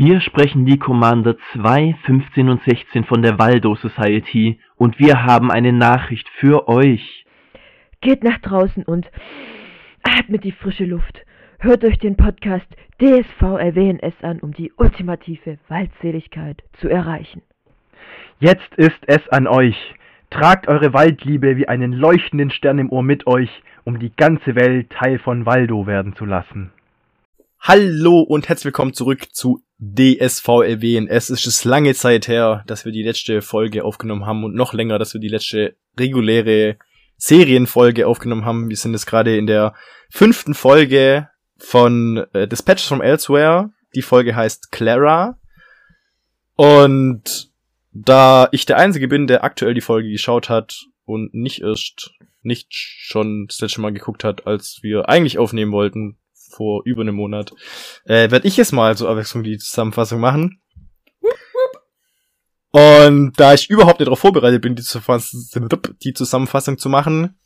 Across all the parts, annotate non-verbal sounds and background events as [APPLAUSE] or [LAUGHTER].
Hier sprechen die Commander 2, 15 und 16 von der Waldo Society und wir haben eine Nachricht für euch. Geht nach draußen und atmet die frische Luft. Hört euch den Podcast DSV RWNS an, um die ultimative Waldseligkeit zu erreichen. Jetzt ist es an euch. Tragt eure Waldliebe wie einen leuchtenden Stern im Ohr mit euch, um die ganze Welt Teil von Waldo werden zu lassen. Hallo und herzlich willkommen zurück zu DSVLWN. Es ist lange Zeit her, dass wir die letzte Folge aufgenommen haben und noch länger, dass wir die letzte reguläre Serienfolge aufgenommen haben. Wir sind jetzt gerade in der fünften Folge von äh, Dispatches from Elsewhere. Die Folge heißt Clara. Und da ich der Einzige bin, der aktuell die Folge geschaut hat und nicht erst, nicht schon das letzte Mal geguckt hat, als wir eigentlich aufnehmen wollten, vor über einem Monat, äh, werde ich jetzt mal zur Abwechslung die Zusammenfassung machen. Und da ich überhaupt nicht darauf vorbereitet bin, die, die Zusammenfassung zu machen,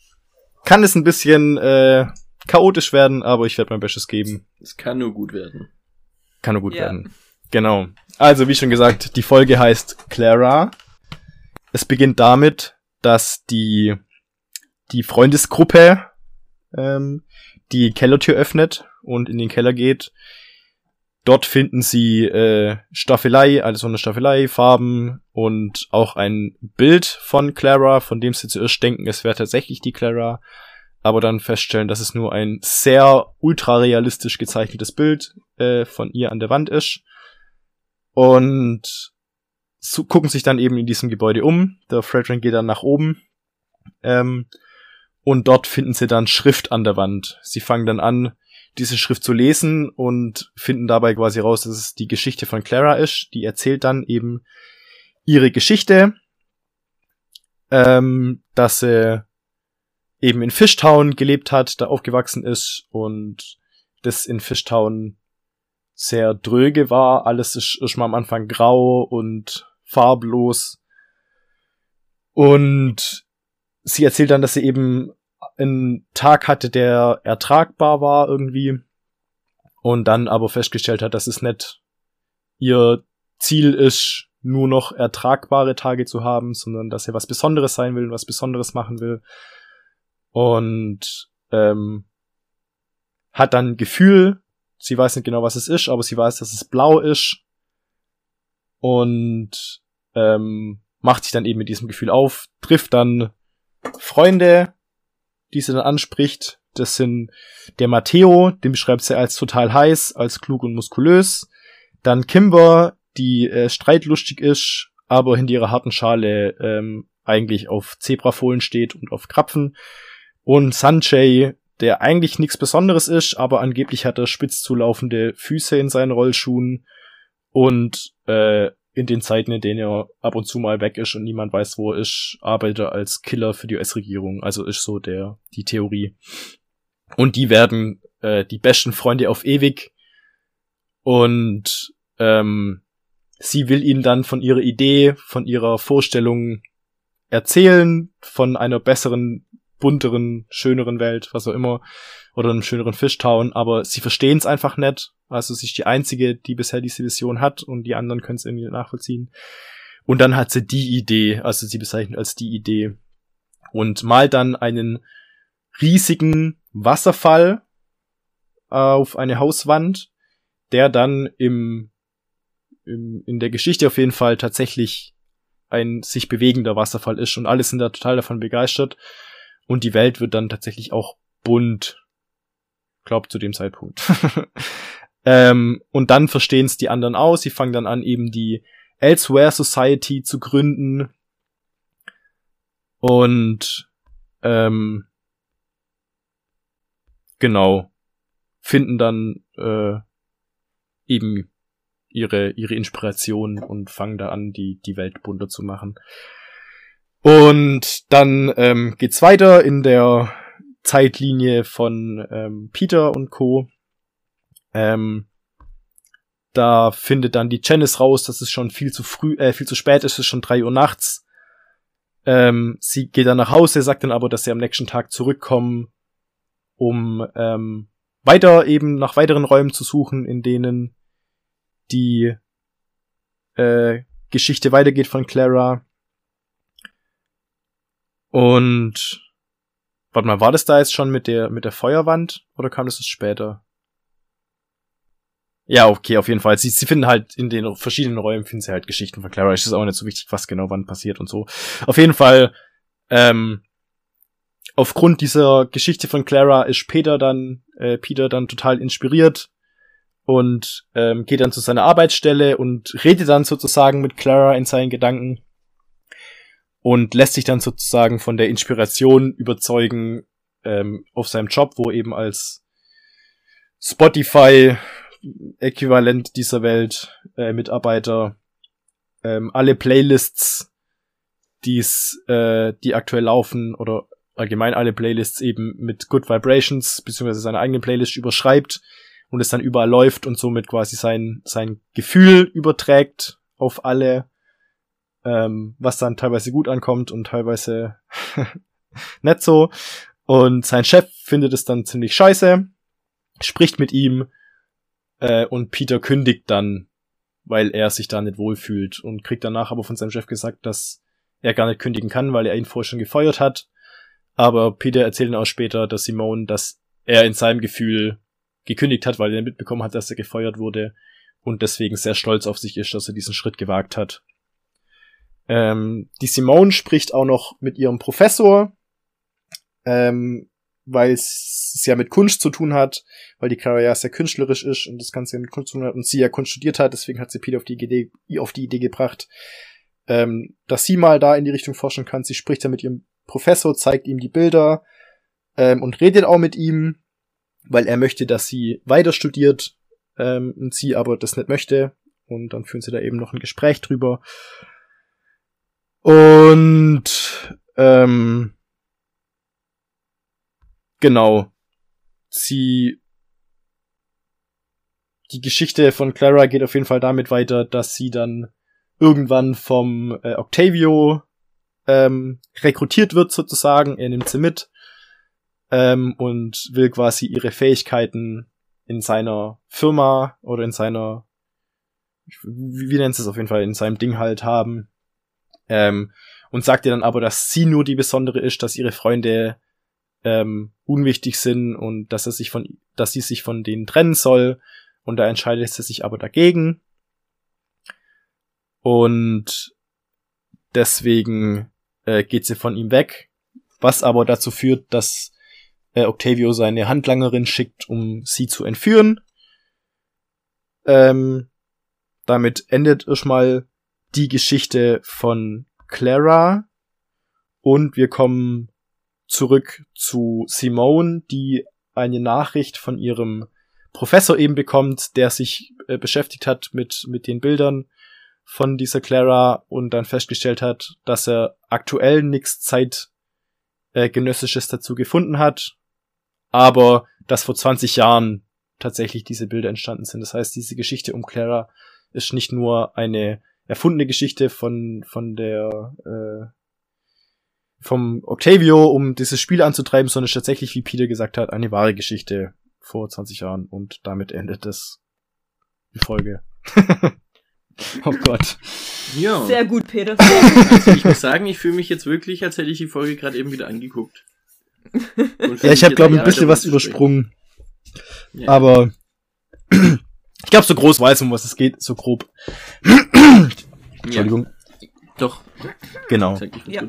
kann es ein bisschen äh, chaotisch werden, aber ich werde mein Bestes geben. Es kann nur gut werden. Kann nur gut ja. werden. Genau. Also, wie schon gesagt, die Folge heißt Clara. Es beginnt damit, dass die, die Freundesgruppe ähm, die Kellertür öffnet und in den Keller geht. Dort finden sie äh, Staffelei, alles von der Staffelei, Farben und auch ein Bild von Clara, von dem sie zuerst denken, es wäre tatsächlich die Clara, aber dann feststellen, dass es nur ein sehr ultra realistisch gezeichnetes Bild äh, von ihr an der Wand ist. Und so, gucken sich dann eben in diesem Gebäude um. Der Fredrin geht dann nach oben. Ähm, und dort finden sie dann Schrift an der Wand. Sie fangen dann an, diese Schrift zu lesen und finden dabei quasi raus, dass es die Geschichte von Clara ist. Die erzählt dann eben ihre Geschichte, ähm, dass sie eben in Fishtown gelebt hat, da aufgewachsen ist und das in Fishtown sehr dröge war. Alles ist, ist mal am Anfang grau und farblos. Und sie erzählt dann, dass sie eben einen Tag hatte, der ertragbar war irgendwie. Und dann aber festgestellt hat, dass es nicht ihr Ziel ist, nur noch ertragbare Tage zu haben, sondern dass er was Besonderes sein will, was Besonderes machen will. Und ähm, hat dann Gefühl, sie weiß nicht genau, was es ist, aber sie weiß, dass es blau ist. Und ähm, macht sich dann eben mit diesem Gefühl auf, trifft dann Freunde, die sie dann anspricht. Das sind der Matteo, den beschreibt sie als total heiß, als klug und muskulös. Dann Kimber, die äh, streitlustig ist, aber hinter ihrer harten Schale ähm, eigentlich auf Zebrafohlen steht und auf Krapfen. Und Sanjay, der eigentlich nichts Besonderes ist, aber angeblich hat er spitz zulaufende Füße in seinen Rollschuhen und äh, in den Zeiten, in denen er ab und zu mal weg ist und niemand weiß, wo er ist, arbeitet er als Killer für die US-Regierung. Also ist so der die Theorie. Und die werden äh, die besten Freunde auf ewig. Und ähm, sie will ihm dann von ihrer Idee, von ihrer Vorstellung erzählen, von einer besseren, bunteren, schöneren Welt, was auch immer, oder einem schöneren Fishtown, aber sie verstehen es einfach nicht. Also sie ist die einzige, die bisher diese Vision hat und die anderen können es irgendwie nachvollziehen. Und dann hat sie die Idee, also sie bezeichnet als die Idee. Und malt dann einen riesigen Wasserfall auf eine Hauswand, der dann im, im in der Geschichte auf jeden Fall tatsächlich ein sich bewegender Wasserfall ist. Und alle sind da total davon begeistert und die Welt wird dann tatsächlich auch bunt. Glaub zu dem Zeitpunkt. [LAUGHS] Ähm, und dann verstehen es die anderen aus. Sie fangen dann an, eben die Elsewhere Society zu gründen. Und ähm, genau finden dann äh, eben ihre ihre Inspiration und fangen da an, die die Welt bunter zu machen. Und dann ähm, geht's weiter in der Zeitlinie von ähm, Peter und Co. Ähm, da findet dann die Janice raus, dass es schon viel zu früh, äh, viel zu spät ist, es ist schon drei Uhr nachts. Ähm, sie geht dann nach Hause, sagt dann aber, dass sie am nächsten Tag zurückkommen, um ähm, weiter eben nach weiteren Räumen zu suchen, in denen die äh, Geschichte weitergeht von Clara. Und warte mal, war das da jetzt schon mit der mit der Feuerwand oder kam das später? Ja, okay, auf jeden Fall. Sie, sie finden halt in den verschiedenen Räumen finden sie halt Geschichten von Clara. Es ist auch nicht so wichtig, was genau wann passiert und so. Auf jeden Fall, ähm, aufgrund dieser Geschichte von Clara ist Peter dann, äh, Peter dann total inspiriert und ähm, geht dann zu seiner Arbeitsstelle und redet dann sozusagen mit Clara in seinen Gedanken und lässt sich dann sozusagen von der Inspiration überzeugen ähm, auf seinem Job, wo eben als Spotify Äquivalent dieser Welt äh, Mitarbeiter ähm, alle Playlists, die's, äh, die aktuell laufen oder allgemein alle Playlists eben mit Good Vibrations beziehungsweise seine eigene Playlist überschreibt und es dann überall läuft und somit quasi sein sein Gefühl überträgt auf alle, ähm, was dann teilweise gut ankommt und teilweise [LAUGHS] nicht so. Und sein Chef findet es dann ziemlich scheiße, spricht mit ihm äh, und Peter kündigt dann, weil er sich da nicht wohlfühlt und kriegt danach aber von seinem Chef gesagt, dass er gar nicht kündigen kann, weil er ihn vorher schon gefeuert hat. Aber Peter erzählt dann auch später, dass Simone, dass er in seinem Gefühl gekündigt hat, weil er mitbekommen hat, dass er gefeuert wurde und deswegen sehr stolz auf sich ist, dass er diesen Schritt gewagt hat. Ähm, die Simone spricht auch noch mit ihrem Professor, ähm, weil es ja mit Kunst zu tun hat, weil die Clara ja sehr künstlerisch ist und das Ganze ja mit Kunst zu tun hat und sie ja Kunst studiert hat, deswegen hat sie Peter auf die Idee, auf die Idee gebracht, ähm, dass sie mal da in die Richtung forschen kann. Sie spricht ja mit ihrem Professor, zeigt ihm die Bilder ähm, und redet auch mit ihm, weil er möchte, dass sie weiter studiert ähm, und sie aber das nicht möchte. Und dann führen sie da eben noch ein Gespräch drüber. Und ähm, Genau. Sie die Geschichte von Clara geht auf jeden Fall damit weiter, dass sie dann irgendwann vom äh, Octavio ähm, rekrutiert wird sozusagen. Er nimmt sie mit ähm, und will quasi ihre Fähigkeiten in seiner Firma oder in seiner wie, wie nennt es auf jeden Fall in seinem Ding halt haben ähm, und sagt ihr dann aber, dass sie nur die besondere ist, dass ihre Freunde ähm, unwichtig sind und dass er sich von, dass sie sich von denen trennen soll. Und da entscheidet sie sich aber dagegen. Und deswegen äh, geht sie von ihm weg, was aber dazu führt, dass äh, Octavio seine Handlangerin schickt, um sie zu entführen. Ähm, damit endet erstmal die Geschichte von Clara und wir kommen zurück zu Simone, die eine Nachricht von ihrem Professor eben bekommt, der sich äh, beschäftigt hat mit, mit den Bildern von dieser Clara und dann festgestellt hat, dass er aktuell nichts zeitgenössisches äh, dazu gefunden hat, aber dass vor 20 Jahren tatsächlich diese Bilder entstanden sind. Das heißt, diese Geschichte um Clara ist nicht nur eine erfundene Geschichte von, von der äh, vom Octavio, um dieses Spiel anzutreiben, sondern ist tatsächlich, wie Peter gesagt hat, eine wahre Geschichte vor 20 Jahren und damit endet es die Folge. [LAUGHS] oh Gott. Ja. Sehr gut, Peter. Also ich muss sagen, ich fühle mich jetzt wirklich, als hätte ich die Folge gerade eben wieder angeguckt. Ja, ich habe glaube ein bisschen was übersprungen. Ja. Aber [CLEARS THROAT] ich glaube, so groß weiß, um was es geht, so grob. [CLEARS THROAT] Entschuldigung. Ja. Doch. Genau. Ja.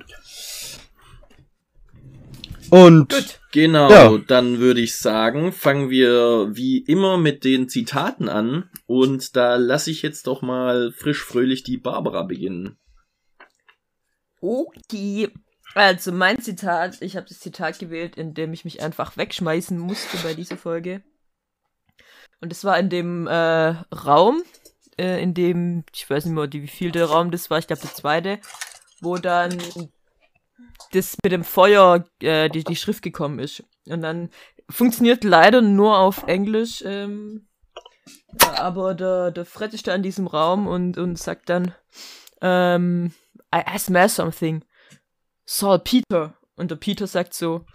Und Gut. Genau, Ja. dann würde ich sagen, fangen wir wie immer mit den Zitaten an und da lasse ich jetzt doch mal frisch fröhlich die Barbara beginnen. Okay. Also mein Zitat, ich habe das Zitat gewählt, in dem ich mich einfach wegschmeißen musste bei dieser Folge. Und es war in dem äh, Raum, äh, in dem, ich weiß nicht mehr, wie viel der Raum das war, ich glaube der zweite, wo dann das mit dem Feuer äh, die, die Schrift gekommen ist. Und dann funktioniert leider nur auf Englisch, ähm, aber der, der Fred ist da in diesem Raum und, und sagt dann, ähm, I, smell something. Saul Peter. Und der Peter sagt so,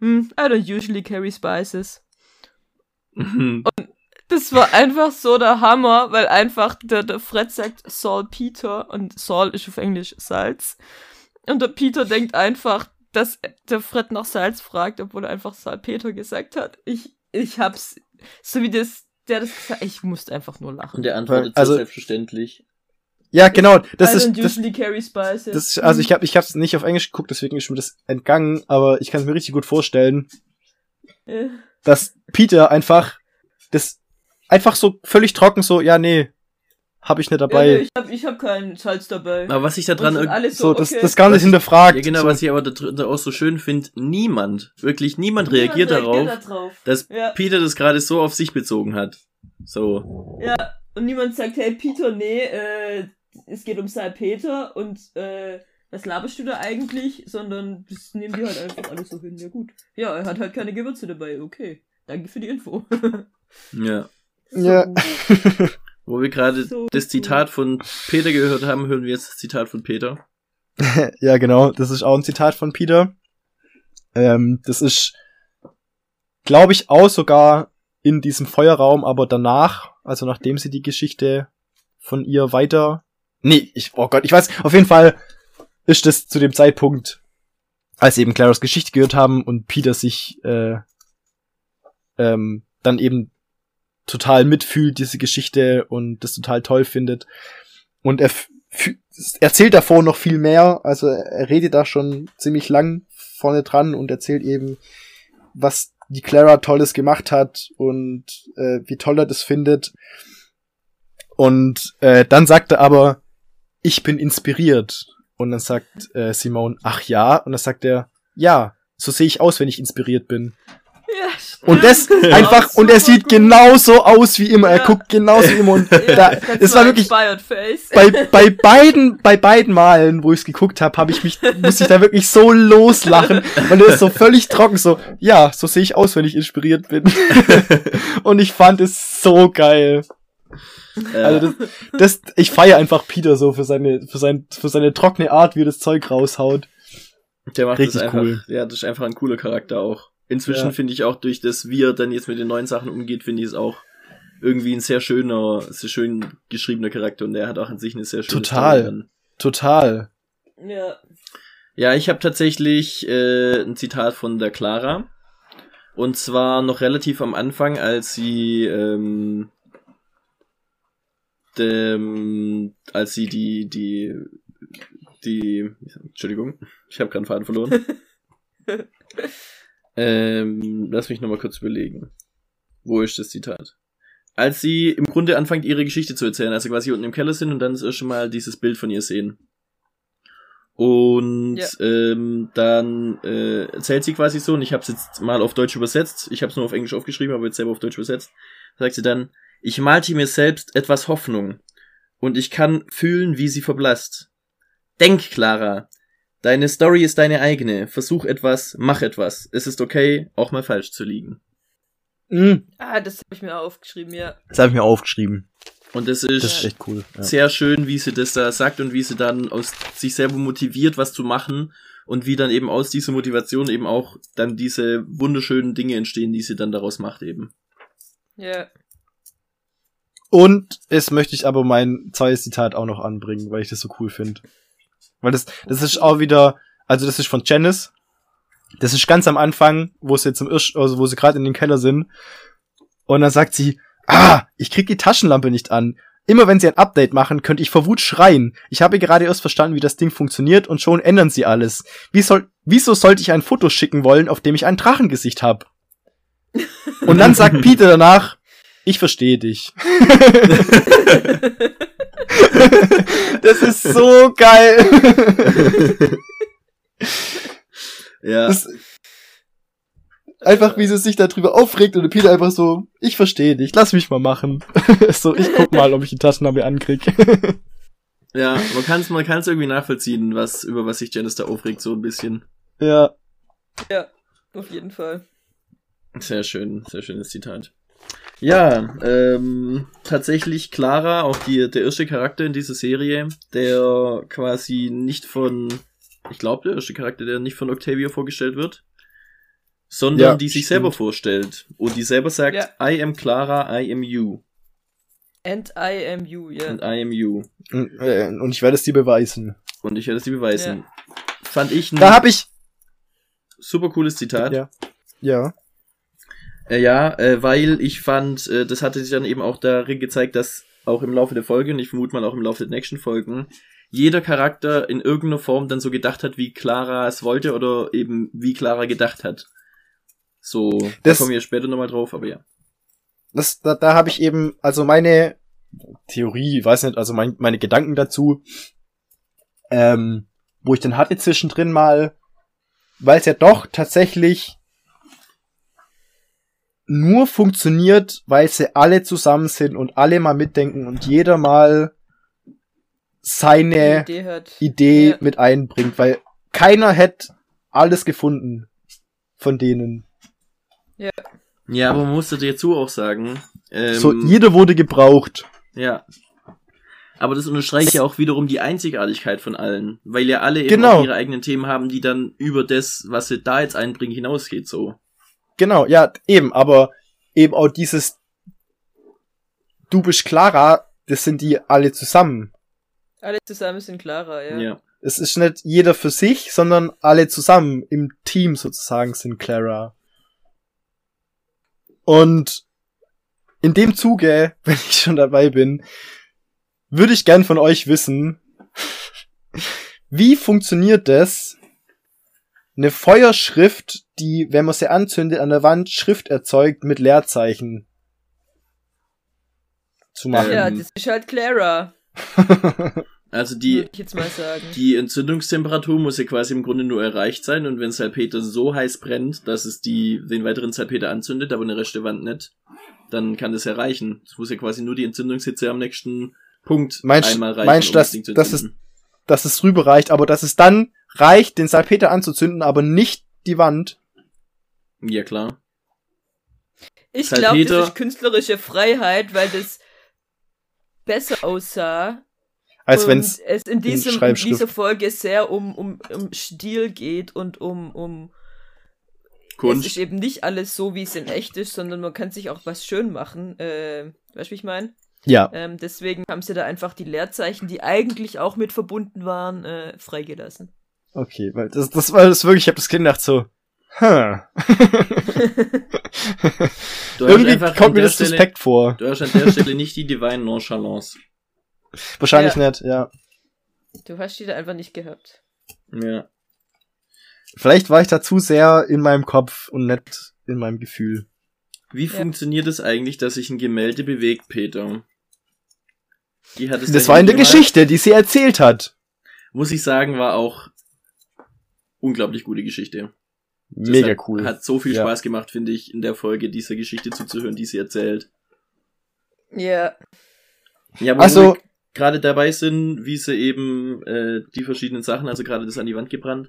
hm, I don't usually carry spices. [LAUGHS] Mhm. Das war einfach so der Hammer, weil einfach der, der Fred sagt Saul Peter und Saul ist auf Englisch Salz. Und der Peter denkt einfach, dass der Fred nach Salz fragt, obwohl er einfach Salpeter gesagt hat. Ich, ich hab's, so wie das, der das gesagt ich musste einfach nur lachen. Und der antwortet Also- so selbstverständlich. Ja, genau. Das ist, das, usually carry spices. das ist, also ich habe ich hab's nicht auf Englisch geguckt, deswegen ist mir das entgangen, aber ich kann es mir richtig gut vorstellen, dass Peter einfach das einfach so völlig trocken so, ja, nee, hab ich nicht ja, dabei. nee, ich hab, ich hab keinen Salz dabei. Aber was ich da dran alles so, das, okay. das gar nicht Was- hinterfragt. Ja, genau, so, was ich aber da, da auch so schön finde, niemand, wirklich niemand Niemand reagiert darauf, da drauf. dass Ja. Peter das gerade so auf sich bezogen hat. So. Ja, und niemand sagt, hey Peter, nee, äh, es geht um Salpeter und äh, was laberst du da eigentlich? Sondern das nehmen die halt einfach alles so hin. Ja gut. Ja, er hat halt keine Gewürze dabei. Okay. Danke für die Info. [LAUGHS] Ja. Ja. [LAUGHS] Wo wir gerade So das. Zitat von Peter gehört haben, hören wir jetzt das Zitat von Peter. [LAUGHS] ja, genau. Das ist auch ein Zitat von Peter. Ähm, das ist, glaube ich, auch sogar in diesem Feuerraum, aber danach, also nachdem sie die Geschichte von ihr weiter. Nee, ich, oh Gott, ich weiß, auf jeden Fall ist das zu dem Zeitpunkt, als sie eben Claros Geschichte gehört haben und Peter sich äh, ähm, dann eben total mitfühlt, diese Geschichte und das total toll findet. Und er erzählt davor noch viel mehr, also er redet da schon ziemlich lang vorne dran und erzählt eben, was die Clara Tolles gemacht hat und äh, wie toll er das findet. Und äh, dann sagt er aber, ich bin inspiriert. Und dann sagt äh, Simone, ach ja. Und dann sagt er, ja, so sehe ich aus, wenn ich inspiriert bin. Und [LAUGHS] das einfach, und er sieht gut. genauso aus wie immer. Er guckt genauso wie immer. Und [LAUGHS] da, es war wirklich, bei, [LAUGHS] bei beiden, bei beiden Malen, wo ich es geguckt habe, habe ich mich, musste ich da wirklich so loslachen, weil er ist so völlig trocken, so, ja, so sehe ich aus, wenn ich inspiriert bin. und ich fand es so geil. Also das, das ich feiere einfach Peter so für seine, für sein, für seine trockene Art, wie er das Zeug raushaut. der macht richtig das einfach, cool. ja, das ist einfach ein cooler Charakter auch. Inzwischen Ja. finde ich auch durch das, wie er dann jetzt mit den neuen Sachen umgeht, finde ich es auch irgendwie ein sehr schöner, sehr schön geschriebener Charakter und der hat auch an sich eine sehr schöne Total. Story. Total. Ja. Ja, ich habe tatsächlich äh, ein Zitat von der Clara. Und zwar noch relativ am Anfang, als sie ähm, dem, als sie die die die Entschuldigung, ich habe gerade einen Faden verloren. [LAUGHS] ähm, lass mich noch mal kurz überlegen. Wo ist das Zitat? Als sie im Grunde anfängt, ihre Geschichte zu erzählen, als sie quasi unten im Keller sind und dann das erste Mal dieses Bild von ihr sehen. Und Ja. ähm, dann äh, erzählt sie quasi so, und ich habe es jetzt mal auf Deutsch übersetzt, ich habe es nur auf Englisch aufgeschrieben, aber jetzt selber auf Deutsch übersetzt, sagt sie dann, ich malte mir selbst etwas Hoffnung und ich kann fühlen, wie sie verblasst. Denk, Clara, deine Story ist deine eigene, versuch etwas, mach etwas, es ist okay, auch mal falsch zu liegen. Mm, Ah, das habe ich mir aufgeschrieben, ja. das habe ich mir aufgeschrieben. Und das ist, Das ist echt cool. Ja. sehr schön, wie sie das da sagt und wie sie dann aus sich selber motiviert, was zu machen und wie dann eben aus dieser Motivation eben auch dann diese wunderschönen Dinge entstehen, die sie dann daraus macht eben. Ja. Und es möchte ich aber mein zweites Zitat auch noch anbringen, weil ich das so cool finde. Weil das, das ist auch wieder, also das ist von Janice. Das ist ganz am Anfang, wo sie zum Irsch, also wo sie gerade in dem Keller sind. Und dann sagt sie, ah, ich krieg die Taschenlampe nicht an. Immer wenn sie ein Update machen, könnte ich vor Wut schreien. Ich habe gerade erst verstanden, wie das Ding funktioniert und schon ändern sie alles. Wie soll, wieso sollte ich ein Foto schicken wollen, auf dem ich ein Drachengesicht habe? Und dann sagt [LAUGHS] Peter danach, ich verstehe dich. [LAUGHS] das ist so geil. Ja, Das, einfach wie sie sich darüber aufregt und Peter einfach so, ich verstehe dich, lass mich mal machen. [LAUGHS] so, ich guck mal, ob ich die Taschenlampe ankrieg. [LAUGHS] ja, man kann es man kann's irgendwie nachvollziehen, was über was sich Janice da aufregt, so ein bisschen. ja. Ja, auf jeden Fall. Sehr schön, sehr schönes Zitat. Ja, ähm, tatsächlich Clara, auch die, der erste Charakter in dieser Serie, der quasi nicht von, ich glaube, der erste Charakter, der nicht von Octavia vorgestellt wird. sondern Ja, die sich stimmt. selber vorstellt und die selber sagt, Ja. I am Clara, I am you And I am you, ja. und I am you. Und, äh, und ich werde es dir beweisen. Und ich werde es dir beweisen. Fand ich ein Da habe ich. super cooles Zitat. Ja. Ja. Äh, ja, äh, weil ich fand, äh, das hatte sich dann eben auch darin gezeigt, dass auch im Laufe der Folge, und ich vermute mal auch im Laufe der nächsten Folgen, jeder Charakter in irgendeiner Form dann so gedacht hat, wie Clara es wollte oder eben wie Clara gedacht hat. So, Das- da kommen wir später nochmal drauf, aber ja. Das, da, da habe ich eben, also meine Theorie, weiß nicht, also mein, meine Gedanken dazu, ähm, wo ich dann hatte zwischendrin mal, weil es ja doch tatsächlich nur funktioniert, weil sie alle zusammen sind und alle mal mitdenken und jeder mal seine Die Idee hat. Idee Ja. mit einbringt, weil keiner hätte alles gefunden von denen. Ja, aber man muss dazu auch sagen, ähm, so, jeder wurde gebraucht. Ja. Aber das unterstreicht ja auch wiederum die Einzigartigkeit von allen, weil ja alle eben Genau. auch ihre eigenen Themen haben, die dann über das, was sie da jetzt einbringen, hinausgeht, so. Genau, ja, eben, aber eben auch dieses Du bist Clara, das sind die alle zusammen. Alle zusammen sind Clara, ja. Ja. Es ist nicht jeder für sich, sondern alle zusammen im Team sozusagen sind Clara. Und in dem Zuge, [LAUGHS] wenn ich schon dabei bin, würde ich gern von euch wissen, [LAUGHS] wie funktioniert das, eine Feuerschrift, die, wenn man sie anzündet, an der Wand Schrift erzeugt mit Leerzeichen zu machen. Ja, Ähm. das ist halt Clara, [LAUGHS] Also die, würde ich jetzt mal sagen. die Entzündungstemperatur muss ja quasi im Grunde nur erreicht sein und wenn Salpeter so heiß brennt, dass es die, den weiteren Salpeter anzündet, aber eine rechte Wand nicht, dann kann das erreichen. Es muss ja quasi nur die Entzündungshitze am nächsten Punkt Meinst- einmal reichen, meinst du, das dass- Ding zu dass es- dass es rüber reicht, aber dass es dann reicht, den Salpeter anzuzünden, aber nicht die Wand. Ja, klar. Ich glaube, das ist künstlerische Freiheit, weil das besser aussah. Als und wenn's es in, diesem, in dieser Folge sehr um, um, um Stil geht und um, um es Kunst. ist eben nicht alles so, wie es in echt ist, sondern man kann sich auch was schön machen. Äh, weißt du, wie ich meine? ja, Ähm, deswegen haben sie da einfach die Leerzeichen, die eigentlich auch mit verbunden waren, äh, freigelassen. okay, weil das, das war das wirklich, ich habe das Kind gedacht so, hm. Du hast Irgendwie einfach an kommt mir der das Stelle- suspekt vor. Du hast an der Stelle nicht die Divine Nonchalance. Wahrscheinlich Ja. nicht, ja. Du hast die da einfach nicht gehabt. Ja. Vielleicht war ich da zu sehr in meinem Kopf und nicht in meinem Gefühl. Wie Ja. funktioniert es eigentlich, dass sich ein Gemälde bewegt, Peter? Wie hat es Das war in der? Geschichte, die sie erzählt hat. Muss ich sagen, war auch unglaublich gute Geschichte. Das Mega hat, cool. Hat so viel Ja. Spaß gemacht, finde ich, in der Folge dieser Geschichte zuzuhören, die sie erzählt. Ja. Ja, wo Also- gerade dabei sind, wie sie eben äh, die verschiedenen Sachen, also gerade das an die Wand gebrannt,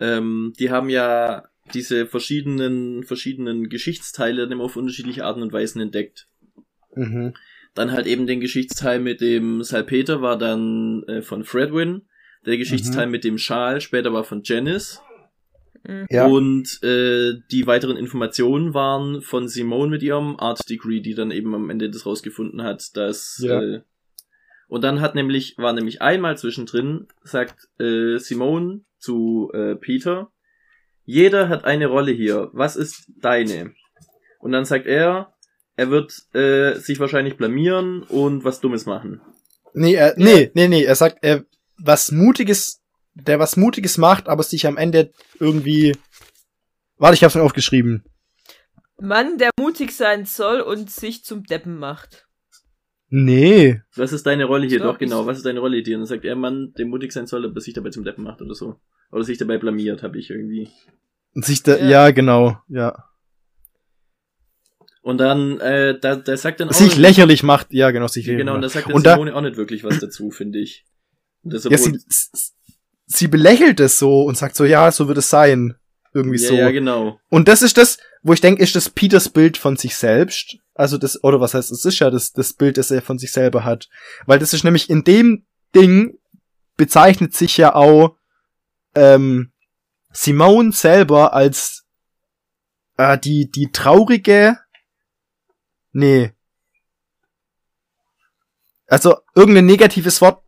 ähm, die haben ja diese verschiedenen, verschiedenen Geschichtsteile dann immer auf unterschiedliche Arten und Weisen entdeckt. Mhm. Dann halt eben den Geschichtsteil mit dem Salpeter war dann äh, von Fredwin. Der Geschichtsteil mit dem Schal später war von Janice. Ja. Und äh, die weiteren Informationen waren von Simone mit ihrem Art Degree, die dann eben am Ende das rausgefunden hat, dass Ja. äh, und dann hat nämlich war nämlich einmal zwischendrin sagt äh, Simone zu äh, Peter, jeder hat eine Rolle hier. Was ist deine? Und dann sagt er, er wird äh, sich wahrscheinlich blamieren und was Dummes machen. Nee, er, nee, nee, nee, er sagt, er was Mutiges, der was Mutiges macht, aber sich am Ende irgendwie. Warte, ich hab's mir aufgeschrieben. Mann, der mutig sein soll und sich zum Deppen macht. Nee. Was ist deine Rolle hier? Doch, genau, was ist deine Rolle hier? Und dann sagt er, Mann, der mutig sein soll, aber sich dabei zum Deppen macht oder so. Oder sich dabei blamiert, habe ich irgendwie. Und sich da, Ja. ja. genau, ja. Und dann, äh, da, da sagt dann auch. Sich lächerlich macht, ja, genau, sich lächerlich Genau, und da sagt dann Und da- Simone auch nicht wirklich was dazu, finde ich. Und deshalb Ja, sie, sie belächelt es so und sagt so, ja, so wird es sein. Irgendwie ja, so. ja, genau. Und das ist das, wo ich denke, ist das Peters Bild von sich selbst. Also das, oder was heißt, es ist ja das, das Bild, das er von sich selber hat. Weil das ist nämlich in dem Ding bezeichnet sich ja auch ähm, Simone selber als äh, die, die traurige, nee. Also, irgendein negatives Wort,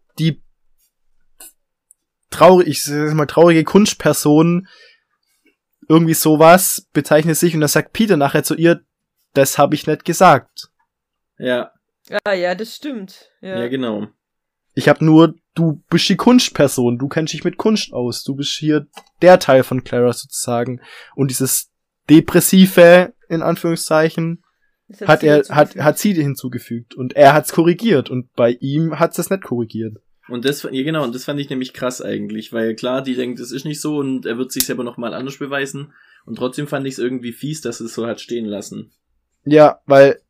traurig, ich sag mal, traurige Kunstperson, irgendwie sowas, bezeichnet sich und dann sagt Peter nachher zu ihr, das habe ich nicht gesagt. Ja, Ah, ja, das stimmt. Ja, ja, genau. Ich habe nur, du bist die Kunstperson, du kennst dich mit Kunst aus, du bist hier der Teil von Clara sozusagen. Und dieses depressive, in Anführungszeichen, hat sie er, hat, hat sie hinzugefügt. Und er hat's korrigiert. Und bei ihm hat's das nicht korrigiert. Und das, ja genau, und das fand ich nämlich krass eigentlich, weil klar, die denkt, das ist nicht so und er wird sich selber nochmal anders beweisen. Und trotzdem fand ich es irgendwie fies, dass es so hat stehen lassen. Ja, weil,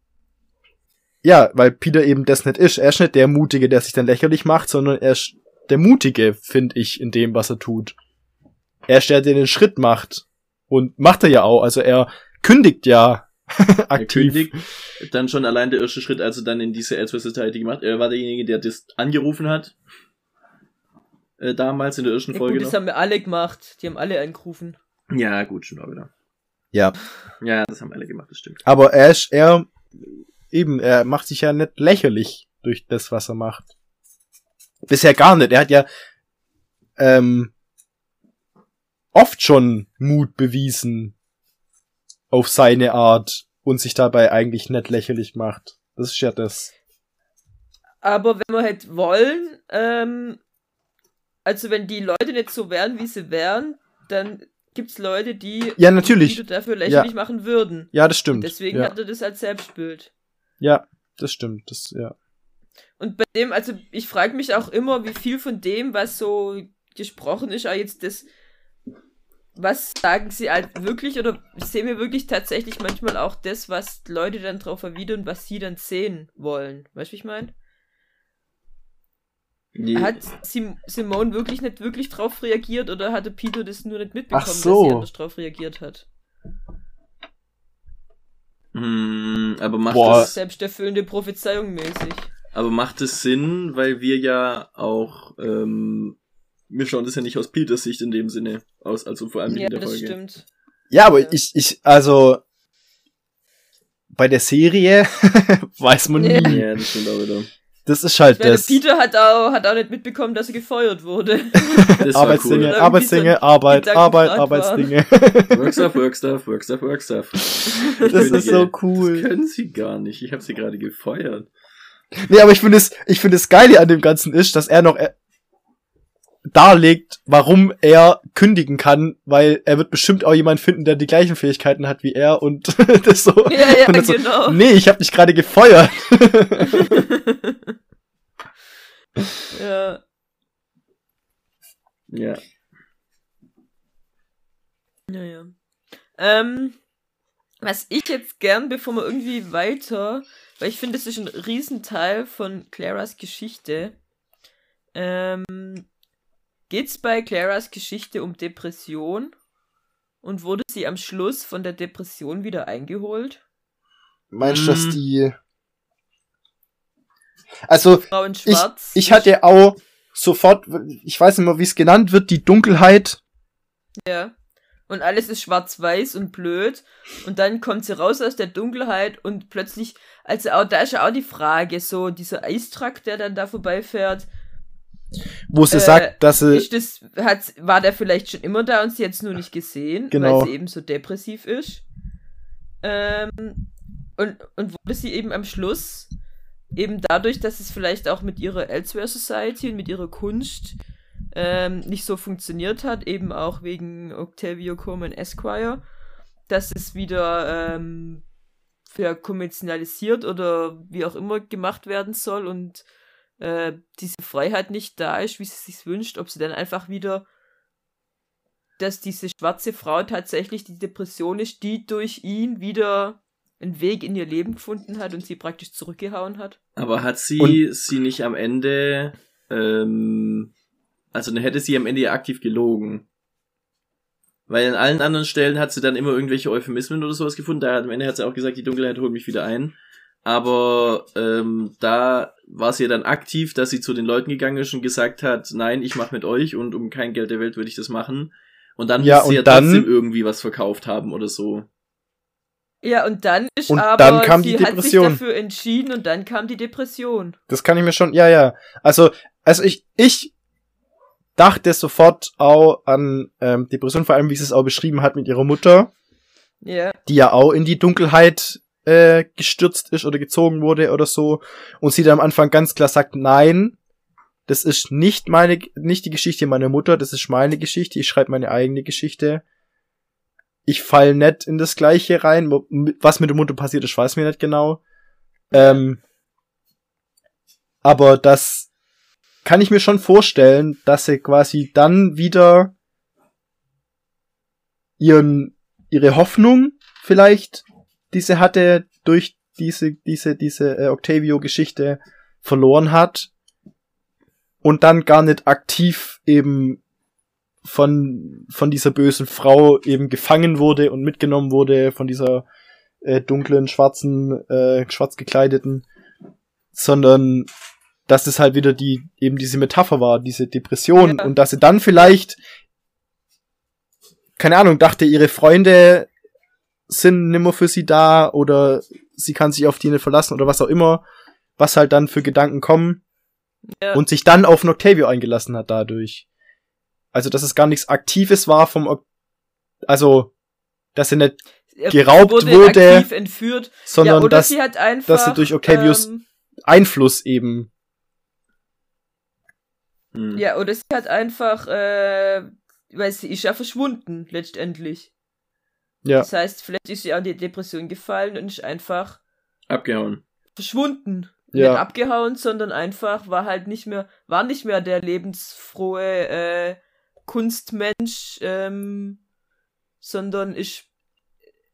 ja, weil Peter eben das nicht ist. Er ist nicht der Mutige, der sich dann lächerlich macht, sondern er ist der Mutige, finde ich, in dem, was er tut. Er ist der, der den Schritt macht. Und macht er ja auch. Also er kündigt ja [LAUGHS] aktiv. kündigt dann schon allein der erste Schritt, also dann in diese Elsewhere Society gemacht. Er war derjenige, der das angerufen hat. Äh, damals in der ersten Ja, Folge gut, das noch. haben wir alle gemacht. Die haben alle angerufen. Ja, gut, stimmt auch wieder. Ja. Ja, das haben alle gemacht, das stimmt. Aber er ist, er, eben, er macht sich ja nicht lächerlich durch das, was er macht. Bisher gar nicht. Er hat ja, ähm, oft schon Mut bewiesen auf seine Art und sich dabei eigentlich nicht lächerlich macht. Das ist ja das. Aber wenn wir halt wollen, ähm, also wenn die Leute nicht so wären, wie sie wären, dann gibt's Leute, die Ja, natürlich. Peter dafür lächerlich machen würden. Ja, das stimmt. Deswegen ja. hat er das als Selbstbild. ja, das stimmt. Das, ja. Und bei dem, also ich frage mich auch immer, wie viel von dem, was so gesprochen ist, auch jetzt das, was sagen sie halt wirklich oder sehen wir wirklich tatsächlich manchmal auch das, was Leute dann drauf erwidern, was sie dann sehen wollen. Weißt du, wie ich meine? Nee, Hat Sim Simone wirklich nicht wirklich drauf reagiert oder hatte Peter das nur nicht mitbekommen, so. dass sie anders drauf reagiert hat? hm, aber macht Boah. es, Selbsterfüllende Prophezeiung mäßig. aber macht es Sinn, weil wir ja auch, ähm, wir schauen das ja nicht aus Peters Sicht in dem Sinne aus, also vor allem Ja, in der das Folge. stimmt. Ja, aber Ja. ich, ich, also, bei der Serie [LAUGHS] weiß man Ja. nie. Ja, das stimmt auch wieder. Das ist halt meine, das. Peter hat auch, hat auch nicht mitbekommen, dass er gefeuert wurde. [LAUGHS] Das Arbeitsdinge, cool. Arbeitsdinge, Arbeit, Arbeit. Arbeitsdinge. Workstuff, Workstuff, Workstuff, Workstuff. [LAUGHS] Das ist so Das cool. können sie gar nicht. Ich habe sie gerade gefeuert. Nee, aber ich finde es, ich finde es geile an dem Ganzen ist, dass er noch darlegt, warum er kündigen kann, weil er wird bestimmt auch jemand finden, der die gleichen Fähigkeiten hat wie er und [LAUGHS] das so. ja, ja, dann so, genau. Nee, ich habe dich gerade gefeuert. [LAUGHS] ja. Ja. Naja. Ähm, was ich jetzt gern, bevor wir irgendwie weiter, weil ich finde, das ist ein Riesenteil von Claras Geschichte. Ähm, geht's bei Claras Geschichte um Depression? Und wurde sie am Schluss von der Depression wieder eingeholt? Meinst du, du, dass dass die Also, Frau in ich, Schwarz? ich hatte auch sofort, ich weiß nicht mehr, wie es genannt wird, die Dunkelheit. Ja. Und alles ist schwarz-weiß und blöd. Und dann kommt sie raus aus der Dunkelheit und plötzlich, also auch, da ist ja auch die Frage, so dieser Eistruck, der dann da vorbeifährt, wo sie Äh, sagt, dass sie, ist das, hat, war der vielleicht schon immer da und sie jetzt nur nicht gesehen, Genau. weil sie eben so depressiv ist. Ähm, und, und wurde sie eben am Schluss, eben dadurch, dass es vielleicht auch mit ihrer Elsewhere Society und mit ihrer Kunst ähm, nicht so funktioniert hat, eben auch wegen Octavio Coleman Esquire, dass es wieder ähm, verkommerzialisiert oder wie auch immer gemacht werden soll und äh, diese Freiheit nicht da ist, wie sie sich wünscht, ob sie dann einfach wieder, dass diese schwarze Frau tatsächlich die Depression ist, die durch ihn wieder einen Weg in ihr Leben gefunden hat und sie praktisch zurückgehauen hat. Aber hat sie Und- sie nicht am Ende, ähm, also dann hätte sie am Ende ja aktiv gelogen. Weil an allen anderen Stellen hat sie dann immer irgendwelche Euphemismen oder sowas gefunden. Da hat, am Ende hat sie auch gesagt, die Dunkelheit holt mich wieder ein. Aber ähm, da war sie ja dann aktiv, dass sie zu den Leuten gegangen ist und gesagt hat, nein, ich mache mit euch und um kein Geld der Welt würde ich das machen. Und dann Ja, muss sie und ja dann- trotzdem irgendwie was verkauft haben oder so. Ja, und dann ist Und aber, dann kam sie die hat sich Depression. dafür entschieden und dann kam die Depression. Das kann ich mir schon, ja, ja. Also, also ich, ich dachte sofort auch an ähm, Depression, vor allem wie sie es auch beschrieben hat mit ihrer Mutter, Ja. die ja auch in die Dunkelheit äh, gestürzt ist oder gezogen wurde oder so. Und sie dann am Anfang ganz klar sagt, nein, das ist nicht meine, nicht die Geschichte meiner Mutter, das ist meine Geschichte, ich schreibe meine eigene Geschichte. Ich fall nicht in das Gleiche rein. Was mit der Mutter passiert ist, weiß mir nicht genau. Ähm, aber das kann ich mir schon vorstellen, dass sie quasi dann wieder ihren, ihre Hoffnung vielleicht, die sie hatte durch diese, diese, diese äh, Octavio-Geschichte verloren hat und dann gar nicht aktiv eben von, von dieser bösen Frau eben gefangen wurde und mitgenommen wurde von dieser äh, dunklen, schwarzen, äh, schwarz gekleideten, sondern dass es halt wieder die, eben diese Metapher war, diese Depression Ja. und dass sie dann vielleicht, keine Ahnung, dachte, ihre Freunde sind nimmer für sie da oder sie kann sich auf die nicht verlassen oder was auch immer, was halt dann für Gedanken kommen Ja. und sich dann auf ein Octavio eingelassen hat dadurch. Also, dass es gar nichts Aktives war vom, Oc- also, dass sie nicht, Er geraubt wurde, aktiv entführt. sondern ja, dass sie hat einfach, dass sie durch Octavius- ähm, Einfluss eben, Hm. ja, oder sie hat einfach, äh, weil sie ist ja verschwunden, letztendlich. Ja, Das heißt, vielleicht ist sie an die Depression gefallen und ist einfach Abgehauen. verschwunden. Ja. Nicht abgehauen, sondern einfach war halt nicht mehr, war nicht mehr der lebensfrohe äh, Kunstmensch, ähm, sondern ist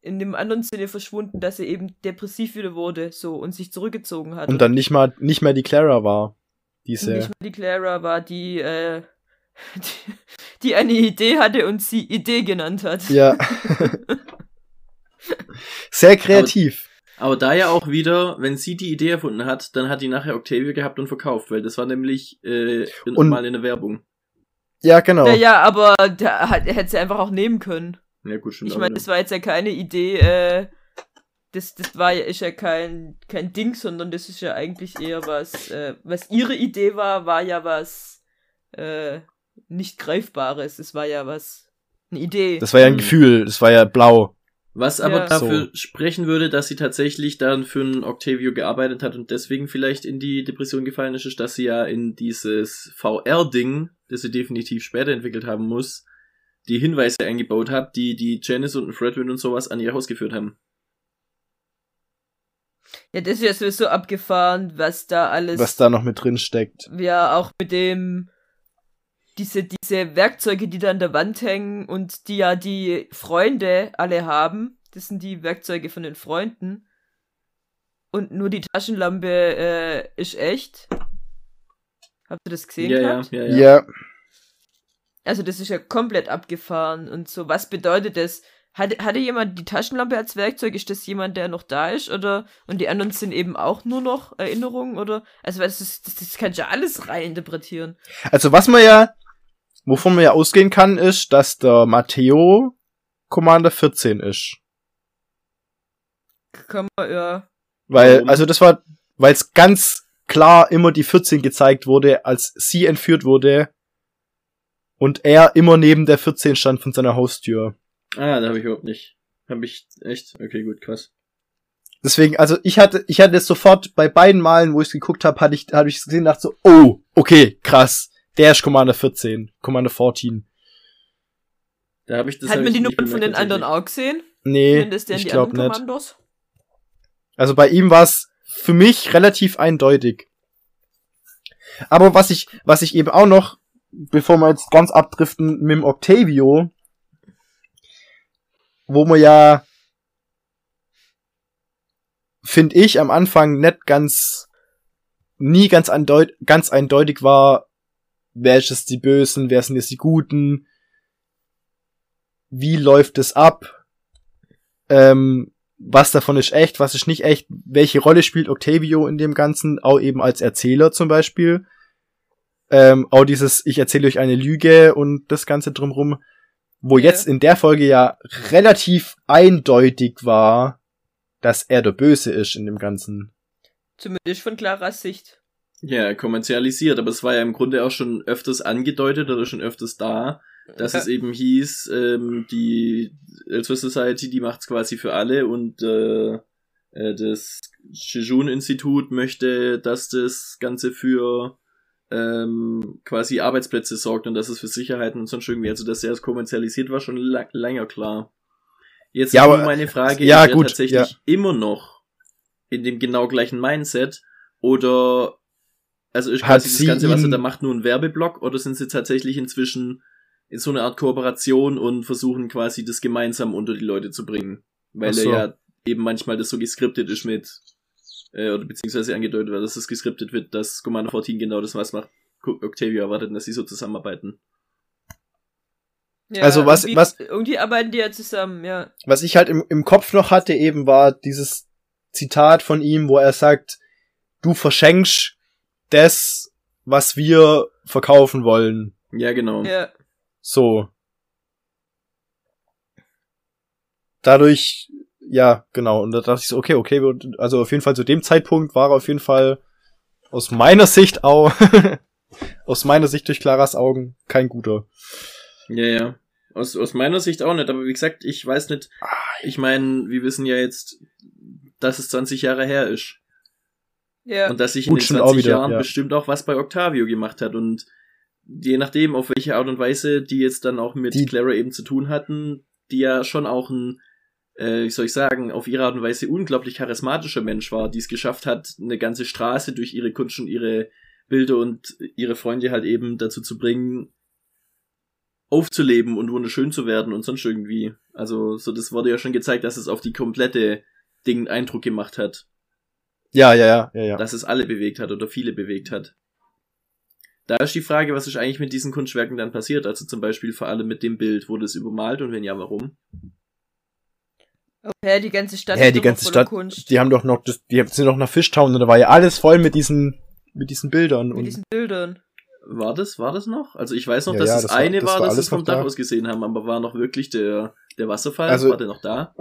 in dem anderen Sinne verschwunden, dass er eben depressiv wieder wurde, so und sich zurückgezogen hat. und dann nicht mal, nicht mehr die Clara war. Diese, nicht mehr die Clara war, die, äh, [LAUGHS] die, die eine Idee hatte und sie Idee genannt hat. ja. [LAUGHS] [LAUGHS] Sehr kreativ. Aber da ja auch wieder, wenn sie die Idee erfunden hat, dann hat die nachher Octavio gehabt und verkauft, weil das war nämlich äh, in- Und- mal in der Werbung. Ja, genau. Ja, ja, aber da hat, er hätte sie einfach auch nehmen können. Ja, gut, stimmt. Ich meine, wieder. das war jetzt ja keine Idee, äh, das, das war ja, ist ja kein, kein Ding, sondern das ist ja eigentlich eher was, äh, was ihre Idee war, war ja was, äh, nicht Greifbares. Es war ja was, eine Idee. Das war ja ein Hm. Gefühl, das war ja blau. Was aber Ja. dafür So. sprechen würde, dass sie tatsächlich dann für einen Octavio gearbeitet hat und deswegen vielleicht in die Depression gefallen ist, ist, dass sie ja in dieses VR-Ding, das sie definitiv später entwickelt haben muss, die Hinweise eingebaut hat, die die Janice und Fredwin und sowas an ihr Haus geführt haben. ja, das ist ja sowieso abgefahren, was da alles, was da noch mit drin steckt. ja, auch mit dem, diese, diese Werkzeuge, die da an der Wand hängen und die ja die Freunde alle haben. Das sind die Werkzeuge von den Freunden. Und nur die Taschenlampe äh, ist echt. Habt ihr das gesehen Ja, ja, gehabt? ja, Ja. ja. Also das ist ja komplett abgefahren und so. Was bedeutet das? Hatte, hatte jemand die Taschenlampe als Werkzeug? Ist das jemand, der noch da ist? Oder und die anderen sind eben auch nur noch Erinnerungen? Oder also das ist, das, das kannst du ja alles reininterpretieren. Also was man ja, wovon man ja ausgehen kann, ist, dass der Matteo Commander 14 ist. Kann man ja. Weil, also das war, weil es ganz klar immer die 14 gezeigt wurde, als sie entführt wurde und er immer neben der 14 stand von seiner Haustür. Ah, da habe ich überhaupt nicht. Habe ich echt? Okay, gut, krass. Deswegen, also ich hatte, ich hatte es sofort bei beiden Malen, wo ich geguckt habe, hatte ich, hatte ich es gesehen, dachte so, oh, okay, krass, der ist Commander 14, Commander 14. Da habe ich das. Hat hab man ich die Nummern von den anderen auch gesehen? Nee, du ich glaube nicht. Kommandos? Also bei ihm war es für mich relativ eindeutig. Aber was ich, was ich eben auch noch, bevor wir jetzt ganz abdriften, mit dem Octavio, wo man ja, finde ich, am Anfang nicht ganz, nie ganz, andeut ganz eindeutig war, wer ist es die Bösen, wer sind jetzt die Guten, wie läuft es ab, ähm, was davon ist echt, was ist nicht echt, welche Rolle spielt Octavio in dem Ganzen, auch eben als Erzähler zum Beispiel. Ähm, auch dieses, ich erzähle euch eine Lüge und das Ganze drumrum, wo Ja. jetzt in der Folge ja relativ eindeutig war, dass er der Böse ist in dem Ganzen. Zumindest von Claras Sicht. Ja, kommerzialisiert, aber es war ja im Grunde auch schon öfters angedeutet oder schon öfters da, dass Ja. es eben hieß, ähm, die Elsewhere Society, die macht's quasi für alle und äh, äh, das Shijun-Institut möchte, dass das Ganze für ähm, quasi Arbeitsplätze sorgt und dass es für Sicherheiten und sonst irgendwie, also dass er es kommerzialisiert war, schon la länger klar. Jetzt Ja, ist nur aber- meine Frage, ja, ist er gut, tatsächlich ja. immer noch in dem genau gleichen Mindset oder also ist quasi das sie Ganze, was er da macht, nur ein Werbeblock oder sind sie tatsächlich inzwischen in so eine Art Kooperation und versuchen quasi das gemeinsam unter die Leute zu bringen? Weil so. er ja eben manchmal das so geskriptet ist mit, äh, oder beziehungsweise angedeutet wird, dass es geskriptet wird, dass Commander 14 genau das was macht. Octavia erwartet, dass sie so zusammenarbeiten. Ja, Also was- irgendwie, was- Irgendwie arbeiten die ja zusammen, ja. Was ich halt im, im Kopf noch hatte eben war dieses Zitat von ihm, wo er sagt, du verschenkst das, was wir verkaufen wollen. Ja, genau. Ja. So. Dadurch, ja, genau. Und da dachte ich so, okay, okay, also auf jeden Fall zu dem Zeitpunkt war er auf jeden Fall aus meiner Sicht auch, [LAUGHS] aus meiner Sicht durch Claras Augen kein guter. Ja, ja. Aus, aus meiner Sicht auch nicht, aber wie gesagt, ich weiß nicht. Ich meine, wir wissen ja jetzt, dass es 20 Jahre her ist. Ja. Und dass sich Gut, in den schon 20 auch wieder, Jahren ja. bestimmt auch was bei Octavio gemacht hat. Und je nachdem, auf welche Art und Weise die jetzt dann auch mit Die- Clara eben zu tun hatten, die ja schon auch ein, äh, wie soll ich sagen, auf ihre Art und Weise unglaublich charismatischer Mensch war, die es geschafft hat, eine ganze Straße durch ihre Kunst und ihre Bilder und ihre Freunde halt eben dazu zu bringen, aufzuleben und wunderschön zu werden und sonst irgendwie. Also, so, das wurde ja schon gezeigt, dass es auf die komplette Ding Eindruck gemacht hat Ja, ja, ja, ja, ja. dass es alle bewegt hat oder viele bewegt hat. Da ist die Frage, was ist eigentlich mit diesen Kunstwerken dann passiert? Also zum Beispiel vor allem mit dem Bild, wurde es übermalt und wenn ja, warum? Hä, die ganze Stadt Hä, ist die ganze voller Stadt, Kunst. Die haben doch noch, das, die sind doch nach Fishtown und da war ja alles voll mit diesen, mit diesen Bildern. mit Und diesen Bildern. War das, war das noch? Also ich weiß noch, Ja, dass ja, das, das war- eine das war, war dass es vom noch Dach da. aus gesehen haben, aber war noch wirklich der, der Wasserfall? Also- war der noch da?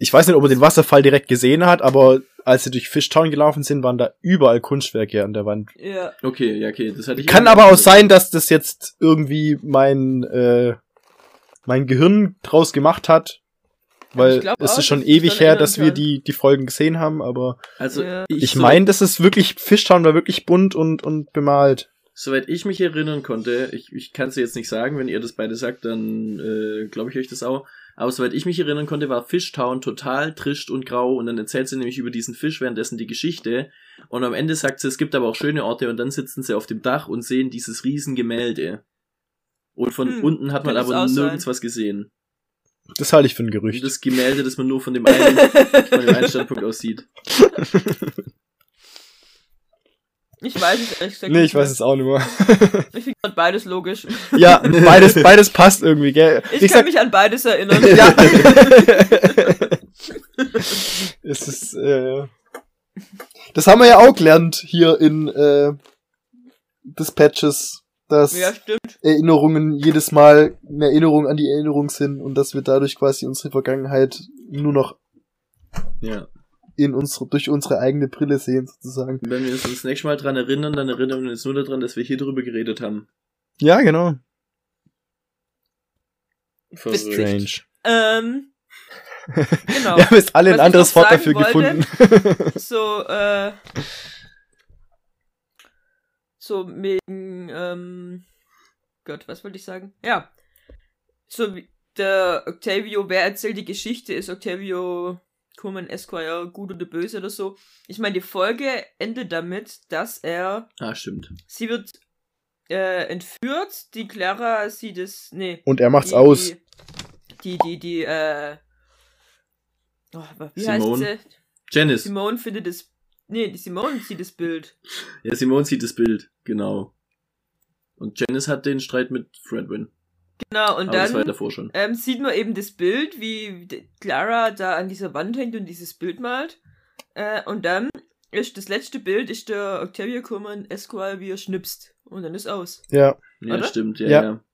ich weiß nicht, ob er den Wasserfall direkt gesehen hat, aber als sie durch Fishtown gelaufen sind, waren da überall Kunstwerke an der Wand. Ja. Okay, ja, okay, das hatte ich. Kann aber auch sein, dass das jetzt irgendwie mein, äh, mein Gehirn draus gemacht hat. Weil glaub es auch, ist schon ewig her, dass wir kann. die, die Folgen gesehen haben, aber Also, Ja. ich, ich so- meine, das ist wirklich, Fishtown war wirklich bunt und, und bemalt. Soweit ich mich erinnern konnte, ich, ich kann es jetzt nicht sagen, wenn ihr das beide sagt, dann äh, glaube ich euch das auch. Aber soweit ich mich erinnern konnte, war Fishtown total trischt und grau und dann erzählt sie nämlich über diesen Fisch währenddessen die Geschichte und am Ende sagt sie, es gibt aber auch schöne Orte und dann sitzen sie auf dem Dach und sehen dieses riesen Gemälde. Und von Hm, unten hat man aber nirgends sein. was gesehen. Das halte ich für ein Und Gerücht. das Gemälde, das man nur von dem [LAUGHS] einen, von dem einen Standpunkt aus sieht. [LAUGHS] Ich weiß es ehrlich gesagt nee, nicht ich weiß es auch mehr. [LAUGHS] Ich finde beides logisch. ja, [LAUGHS] beides, beides passt irgendwie, gell? Ich Wie kann gesagt, mich an beides erinnern. ja. [LAUGHS] es ist, äh, das haben wir ja auch gelernt hier in äh, Dispatches, dass Ja, stimmt. Erinnerungen jedes Mal eine Erinnerung an die Erinnerung sind und dass wir dadurch quasi unsere Vergangenheit nur noch Ja. In unsere, durch unsere eigene Brille sehen, sozusagen. Wenn wir uns das nächste Mal dran erinnern, dann erinnern wir uns nur daran, dass wir hier drüber geredet haben. Ja, genau. Verrückt. Strange. Ähm, [LAUGHS] genau. Wir haben jetzt alle ein Was ich anderes Wort dafür wollte- gefunden. [LAUGHS] so, äh, so wegen, ähm, Gott, was wollte ich sagen? Ja. So wie der Octavio, wer erzählt die Geschichte? Ist Octavio Kurman Esquire gut oder böse oder so? Ich meine, die Folge endet damit, dass er, Ah, stimmt. sie wird äh, entführt, die Clara sieht es, nee, Und er macht's die, aus. Die, die, die, die, äh, oh, wie Simone. heißt sie? Janice. Simone findet das. Nee, die Simone sieht das Bild. Ja, Simone sieht das Bild, genau. Und Janice hat den Streit mit Fredwin. Genau, und Aber dann davor schon. ähm, sieht man eben das Bild, wie Clara da an dieser Wand hängt und dieses Bild malt. Äh, und dann ist das letzte Bild, ist der Octavia Kurman Esquire, wie er schnipst. Und dann ist aus. Ja. Ja, oder? stimmt, ja, Ja. ja.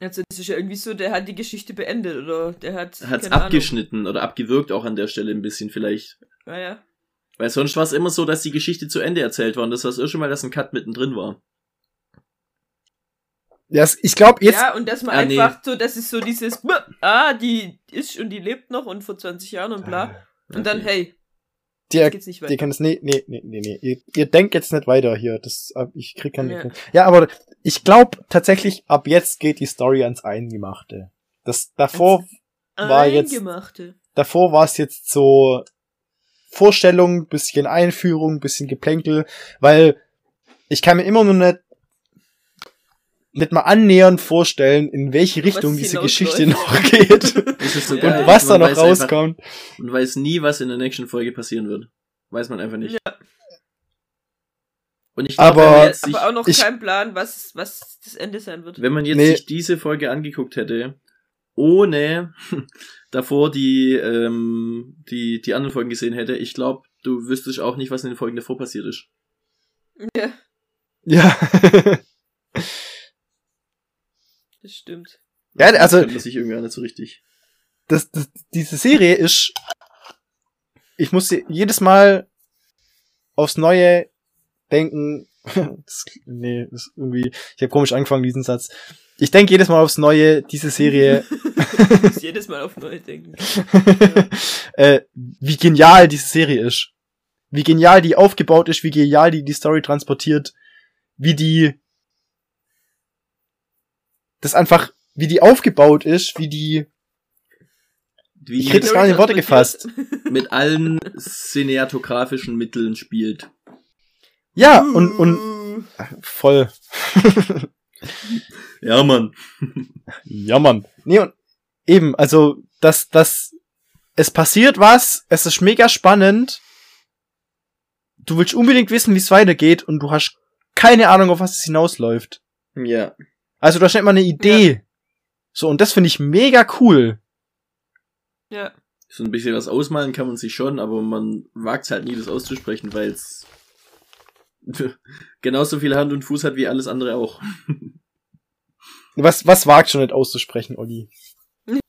Also das ist ja irgendwie so, der hat die Geschichte beendet oder der hat. Hat's keine Ahnung. abgeschnitten oder abgewürgt auch an der Stelle ein bisschen vielleicht. Naja. Weil sonst war es immer so, dass die Geschichte zu Ende erzählt war und das war das erste Mal, dass ein Cut mittendrin war. Ja, es- ich glaube jetzt, ja, und dass man Ah, nee. einfach so, das ist so dieses, ah, die ist und die lebt noch und vor 20 Jahren und bla. Und dann, Okay. hey, die, jetzt geht's nicht die weiter. kann es, nee, nee, nee, nee, nee. Ihr, ihr denkt jetzt nicht weiter hier. Das, ich krieg keine. Ja. Ja, aber ich glaube tatsächlich, ab jetzt geht die Story ans Eingemachte. Das davor, war jetzt- Eingemachte. davor war es jetzt so Vorstellung, bisschen Einführung, bisschen Geplänkel, weil ich kann mir immer nur nicht nicht mal annähernd vorstellen, in welche Richtung es diese. Geschichte noch geht [LAUGHS] so Ja, gut. ja. was da noch einfach- rauskommt. Man weiß nie, was in der nächsten Folge passieren wird. Weiß man einfach nicht. Und ich glaub, Aber- jetzt sich, Aber auch noch ich- kein Plan, was, was das Ende sein wird. wenn man jetzt Nee. sich diese Folge angeguckt hätte, ohne [LAUGHS] davor die, ähm, die, die anderen Folgen gesehen hätte, ich glaube, du wüsstest auch nicht, was in den Folgen davor passiert ist. Ja, Ja. [LAUGHS] das stimmt. Ja, also- Das sich irgendwie auch nicht so richtig. das, das, diese Serie ist, ich muss sie jedes Mal aufs Neue denken. [LAUGHS] das, nee, das ist irgendwie, ich habe komisch angefangen diesen Satz. Ich denke jedes Mal aufs Neue, diese Serie, [LAUGHS] du musst jedes Mal auf neu denken. [LAUGHS] äh, wie genial diese Serie ist. Wie genial die aufgebaut ist, wie genial die die Story transportiert, wie die das einfach, wie die aufgebaut ist, wie die Wie Ich krieg das gar nicht in Worte gefasst. [LAUGHS] mit allen cineatografischen Mitteln spielt. ja und und voll [LAUGHS] Ja, Mann. Ja, Mann. Nee, und eben, also, dass, dass es passiert was, es ist mega spannend. Du willst unbedingt wissen, wie es weitergeht und du hast keine Ahnung, auf was es hinausläuft. Ja. Also, du hast nicht mal eine Idee. So, und das finde ich mega cool. Ja. So ein bisschen was ausmalen kann man sich schon, aber man wagt halt nie, das auszusprechen, weil es [LAUGHS] genauso viel Hand und Fuß hat wie alles andere auch. [LAUGHS] Was, was wagt schon nicht auszusprechen, Olli? [LAUGHS]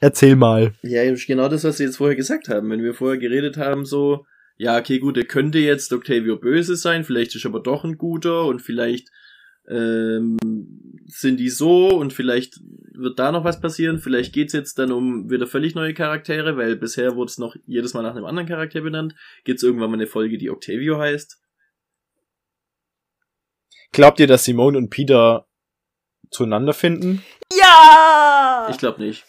Erzähl mal. Ja, genau das, was sie jetzt vorher gesagt haben. Wenn wir vorher geredet haben, so, ja, okay, gut, er könnte jetzt Octavio böse sein, vielleicht ist er aber doch ein guter und vielleicht ähm, sind die so und vielleicht wird da noch was passieren. Vielleicht geht's jetzt dann um wieder völlig neue Charaktere, weil bisher wurde es noch jedes Mal nach einem anderen Charakter benannt. Gibt's irgendwann mal eine Folge, die Octavio heißt? Glaubt ihr, dass Simone und Peter zueinander finden? ja! Ich glaube nicht.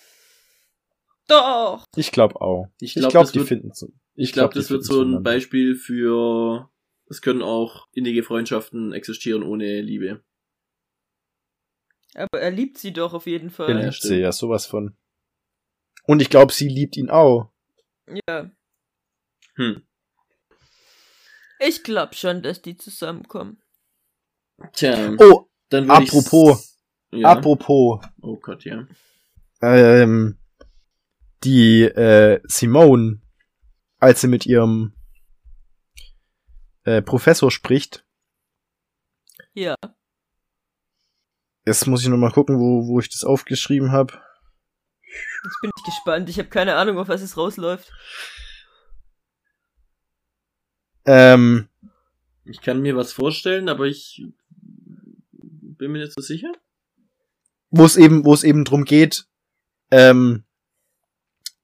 Doch! Ich glaube auch. Ich glaube, glaube, das, die wird, finden zu. ich glaub, die das wird so ein. Beispiel für, es können auch innige Freundschaften existieren ohne Liebe. Aber er liebt sie doch auf jeden Er Fall. Ja, liebt sie ja sowas von. Und ich glaube, sie liebt ihn auch. Ja. Hm. Ich glaub schon, dass die zusammenkommen. Tja, Oh, dann apropos, Ja. apropos, oh Gott, ja. ähm, die äh, Simone, als sie mit ihrem äh, Professor spricht, Ja. Jetzt muss ich noch mal gucken, wo, wo ich das aufgeschrieben habe. Jetzt bin ich gespannt. Ich habe keine Ahnung, auf was es rausläuft. Ähm, Ich kann mir was vorstellen, aber ich bin mir nicht so sicher. wo es eben, wo es eben drum geht, ähm,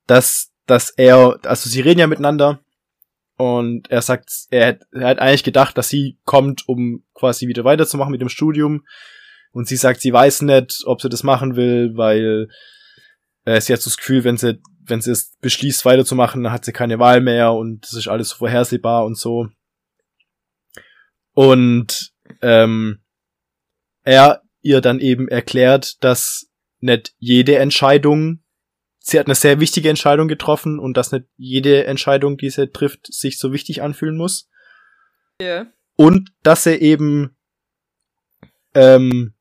dass, dass er, also sie reden ja miteinander und er sagt, er, hat- er hat eigentlich gedacht, dass sie kommt, um quasi wieder weiterzumachen mit dem Studium und sie sagt, sie weiß nicht, ob sie das machen will, weil äh, sie hat so das Gefühl, wenn sie, wenn sie es beschließt weiterzumachen, dann hat sie keine Wahl mehr und das ist alles so vorhersehbar und so. Und ähm, er ihr dann eben erklärt, dass nicht jede Entscheidung, sie hat eine sehr wichtige Entscheidung getroffen und dass nicht jede Entscheidung, die sie trifft, sich so wichtig anfühlen muss. Ja. Und dass er eben, ähm,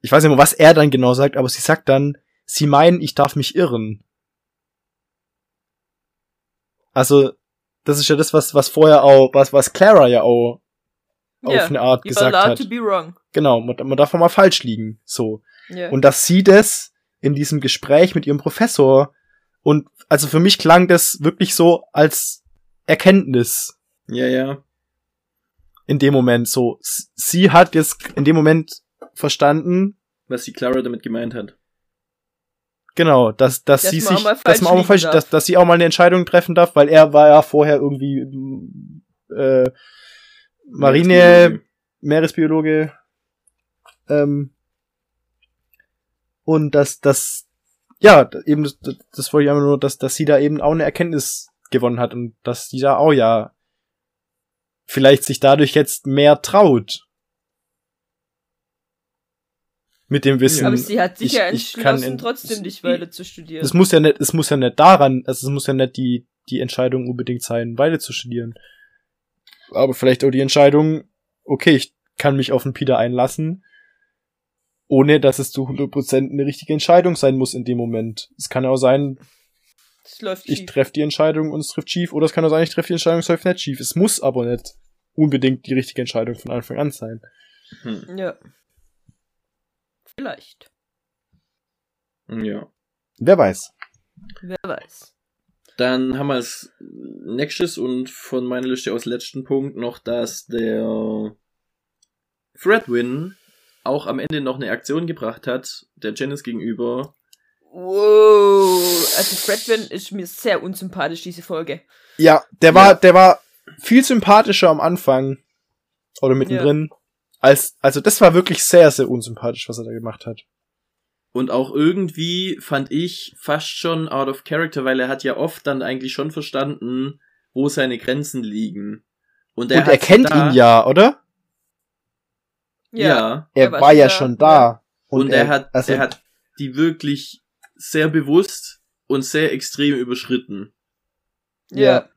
ich weiß nicht mehr, was er dann genau sagt, aber sie sagt dann, sie meinen, ich darf mich irren. Also, das ist ja das, was, was vorher auch, was, was Clara ja auch auf Ja, eine Art gesagt hat. to be wrong. Genau, man, man darf auch mal falsch liegen. So. Ja. Und dass sie das in diesem Gespräch mit ihrem Professor und also für mich klang das wirklich so als Erkenntnis Ja, ja. in dem Moment so. Sie hat jetzt in dem Moment verstanden, Was die Clara damit gemeint hat. genau, dass, dass, Dass sie sich, mal dass man auch mal falsch, dass, dass sie auch mal eine Entscheidung treffen darf, weil er war ja vorher irgendwie äh, Marine, Meeresbiologe. Ähm, und dass das, ja, eben, das, das- das wollte ich einfach nur, dass, dass sie da eben auch eine Erkenntnis gewonnen hat und dass sie da auch ja vielleicht sich dadurch jetzt mehr traut. Mit dem Wissen. Aber sie hat sich ich- ja kann entschlossen, in- trotzdem nicht weiter zu studieren. es muss ja nicht, es muss ja nicht daran, also es muss ja nicht die, die Entscheidung unbedingt sein, beide zu studieren. Aber vielleicht auch die Entscheidung, okay, ich kann mich auf den Peter einlassen, ohne dass es zu 100% eine richtige Entscheidung sein muss in dem Moment. Es kann auch sein, ich treffe die Entscheidung und es trifft schief, oder es kann auch sein, ich treffe die Entscheidung, es läuft nicht schief. Es muss aber nicht unbedingt die richtige Entscheidung von Anfang an sein. Hm. Ja. Vielleicht. Ja. Wer weiß. Wer weiß. Dann haben wir als nächstes und von meiner Liste aus letzten Punkt noch, dass der Fredwin auch am Ende noch eine Aktion gebracht hat, der Janice gegenüber. Wow. Also Fredwin ist mir sehr unsympathisch, diese Folge. Ja, der Ja. war, der war viel sympathischer am Anfang oder mittendrin. Als, also das war wirklich sehr, sehr unsympathisch, was er da gemacht hat. Und auch irgendwie fand ich fast schon out of character, weil er hat ja oft dann eigentlich schon verstanden, wo seine Grenzen liegen. Und er, Und er kennt da, ihn ja, oder? Ja. Er Er war war, schon ja da, schon da. Und, er, hat, also, er hat die wirklich sehr bewusst und sehr extrem überschritten. Ja.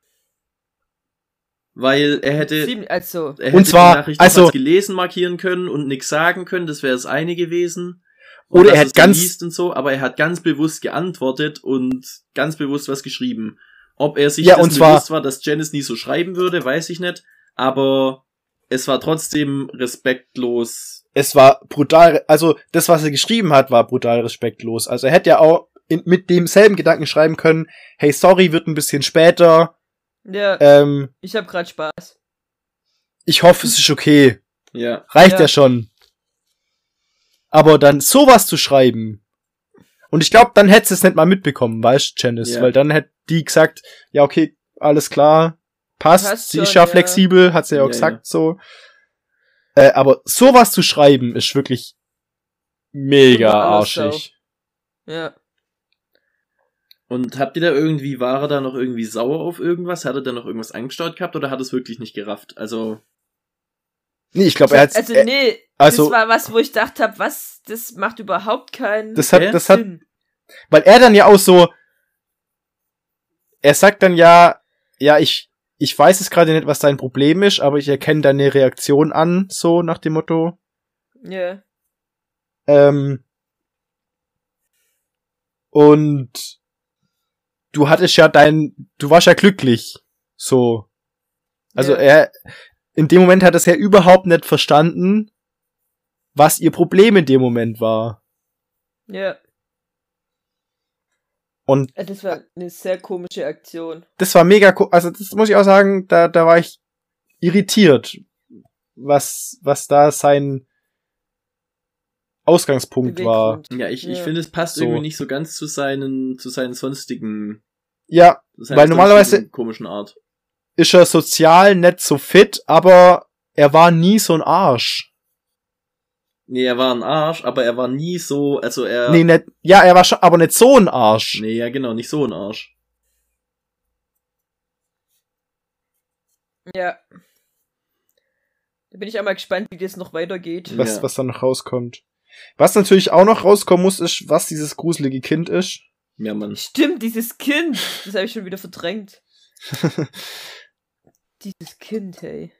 Weil er hätte, Ziemlich, also. er hätte Und zwar, die Nachricht also- als gelesen markieren können und nichts sagen können, das wäre das eine gewesen. Oder dass er hat ganz- und so, aber er hat ganz bewusst geantwortet und ganz bewusst was geschrieben. Ob er sich Ja, und zwar- bewusst war, dass Janice nie so schreiben würde, weiß ich nicht. Aber es war trotzdem respektlos. es war brutal, also das, was er geschrieben hat, war brutal respektlos. Also er hätte ja auch in, mit demselben Gedanken schreiben können, hey, sorry, wird ein bisschen später, Ja, ähm, ich hab grad Spaß. ich hoffe, es ist okay. Ja. Reicht ja, Ja. schon. Aber dann sowas zu schreiben. Und ich glaube, dann hätte sie es nicht mal mitbekommen, weißt du, Janice? Ja. Weil dann hätte die gesagt, ja, okay, alles klar, passt, Passt sie schon, ist ja ja. flexibel, hat sie ja auch Ja, gesagt, ja. so. Äh, aber sowas zu schreiben ist wirklich mega arschig. Ja. Und habt ihr da irgendwie, war er da noch irgendwie sauer auf irgendwas? Hat er da noch irgendwas angestaut gehabt oder hat es wirklich nicht gerafft? Also, Nee, ich glaube, er hat Also, äh, nee, also- das war was, wo ich gedacht hab, was, das macht überhaupt keinen das hat, das hat, Sinn. weil er dann ja auch so, er sagt dann ja, ja, ich, ich weiß es gerade nicht, was dein Problem ist, aber ich erkenne deine Reaktion an, so nach dem Motto. Ja. Ähm, und du hattest ja dein, du warst ja glücklich, so. Also Ja. er, in dem Moment hat er es ja überhaupt nicht verstanden, was ihr Problem in dem Moment war. Ja. Und Äh, Das war eine sehr komische Aktion. das war mega, also das muss ich auch sagen, da, da war ich irritiert, was, was da sein Ausgangspunkt war. Ja, ich, ich Ja. finde, es passt So. irgendwie nicht so ganz zu seinen, zu seinen sonstigen, Ja, zu seiner Weil normalerweise- komischen Art. ist er sozial nicht so fit, aber er war nie so ein Arsch. Nee, er war ein Arsch, aber er war nie so, also er, Nee, nicht, ja, er war schon, aber nicht so ein Arsch. nee, ja genau, nicht so ein Arsch. Ja. Da bin ich auch mal gespannt, wie das noch weitergeht. Was, Ja. was da noch rauskommt. Was natürlich auch noch rauskommen muss, ist, was dieses gruselige Kind ist. Ja, Mann. Stimmt, dieses Kind. Das habe ich schon wieder verdrängt. [LAUGHS] Dieses Kind, hey.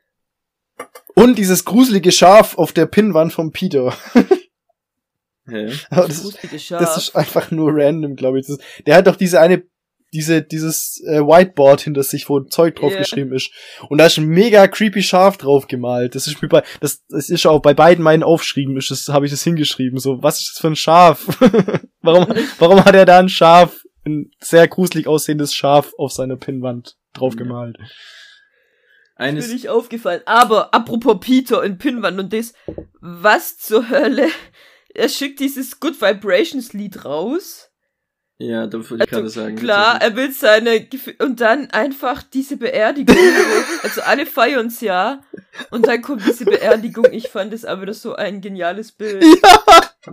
Und dieses gruselige Schaf auf der Pinnwand vom Peter. Hä? [LAUGHS] Aber das, ist, das ist einfach nur random, glaube ich. Das der hat doch diese eine diese, dieses äh, Whiteboard hinter sich, wo Zeug drauf Ja. geschrieben ist. Und da ist ein mega creepy Schaf drauf gemalt. Das ist mir bei, das, das ist auch bei beiden meinen Aufschrieben, ist das, habe ich das hingeschrieben. So, was ist das für ein Schaf? [LAUGHS] warum, warum hat er da ein Schaf, ein sehr gruselig aussehendes Schaf auf seiner Pinnwand drauf gemalt? Ist Eines, mir nicht aufgefallen. Aber apropos Peter und Pinwand und das, was zur Hölle? Er schickt dieses Good Vibrations Lied raus. Ja, da wollte ich gerade Also, sagen. Klar, er will seine Gef- und dann einfach diese Beerdigung. [LAUGHS] also alle feiern's ja. Und dann kommt diese Beerdigung. Ich fand es aber das so ein geniales Bild.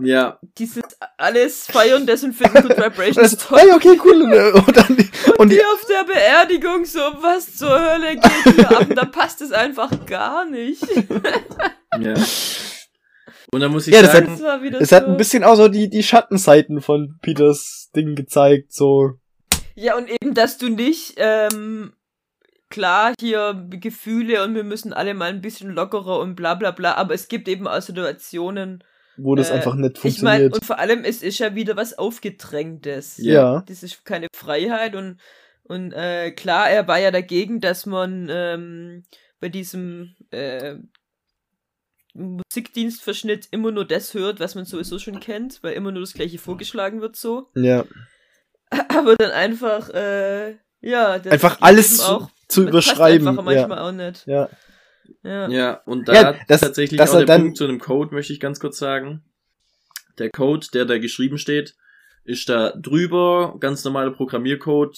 Ja, Dieses alles feiern das und finden Good Vibrations Das, toll. hey, okay, cool. [LAUGHS] Und, dann, die- und die, Die auf der Beerdigung so, was zur Hölle geht hier ab? Da passt es einfach gar nicht. ja. [LAUGHS] Und dann muss ich Ja, sagen, Das wieder es so. hat ein bisschen auch so die, die Schattenseiten von Peters Ding gezeigt, so. Ja, und eben, dass du nicht, ähm, klar, hier Gefühle und wir müssen alle mal ein bisschen lockerer und bla bla bla, aber es gibt eben auch Situationen, wo das Äh, einfach nicht ich meine, funktioniert. und vor allem, es ist ja wieder was Aufgedrängtes. ja. Das ist keine Freiheit und, und äh, klar, er war ja dagegen, dass man ähm, bei diesem äh, Musikdienstverschnitt immer nur das hört, was man sowieso schon kennt, weil immer nur das gleiche vorgeschlagen wird so. Ja. [LAUGHS] Aber dann einfach, äh, ja, das Einfach alles zu, auch, zu das passt überschreiben. einfach manchmal Ja. auch nicht. ja. Ja. ja, und da Ja, das- tatsächlich dass auch er der dann- Punkt zu einem Code, möchte ich ganz kurz sagen. Der Code, der da geschrieben steht, ist da drüber, ganz normaler Programmiercode,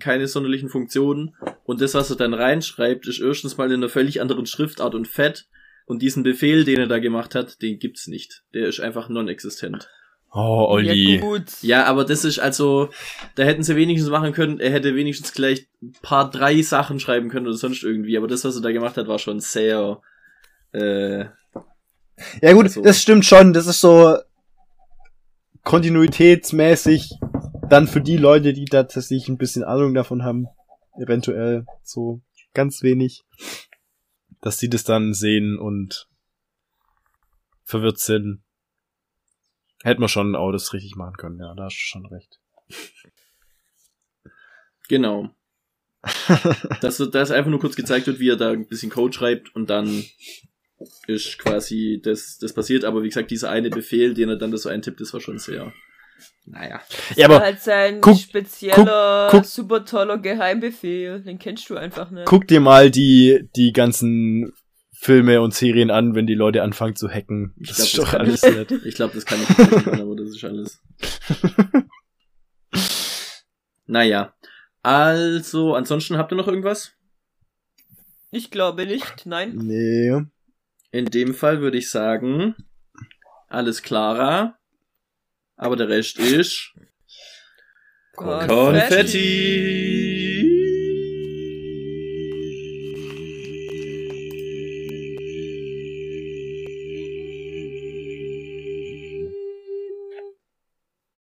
keine sonderlichen Funktionen. Und das, was er dann reinschreibt, ist erstens mal in einer völlig anderen Schriftart und Fett. Und diesen Befehl, den er da gemacht hat, den gibt's nicht. Der ist einfach non-existent. Oh, Ja, gut. Ja, aber das ist also, da hätten sie wenigstens machen können, er hätte wenigstens gleich ein paar drei Sachen schreiben können oder sonst irgendwie, aber das, was er da gemacht hat, war schon sehr, äh, Ja gut, Also- das stimmt schon. Das ist so kontinuitätsmäßig dann für die Leute, die da tatsächlich ein bisschen Ahnung davon haben, eventuell so ganz wenig, dass sie das dann sehen und verwirrt sind. Hätte man schon auch das richtig machen können, ja, da hast du schon recht. genau. [LAUGHS] dass, dass einfach nur kurz gezeigt wird, wie er da ein bisschen Code schreibt und dann ist quasi das, das passiert, aber wie gesagt, dieser eine Befehl, den er dann da so eintippt, das war schon sehr, naja. Ja, war aber halt sein guck- spezieller, guck- guck- super toller Geheimbefehl. Den kennst du einfach nicht. guck dir mal die, die ganzen Filme und Serien an, wenn die Leute anfangen zu hacken. Ich Das glaub, ist das doch kann alles ich- nett. Ich glaube, das kann ich nicht machen, aber das ist alles. [LAUGHS] naja. Also, ansonsten habt ihr noch irgendwas? Ich glaube nicht, nein. Nee. In dem Fall würde ich sagen, alles klarer. Aber der Rest ist Konfetti.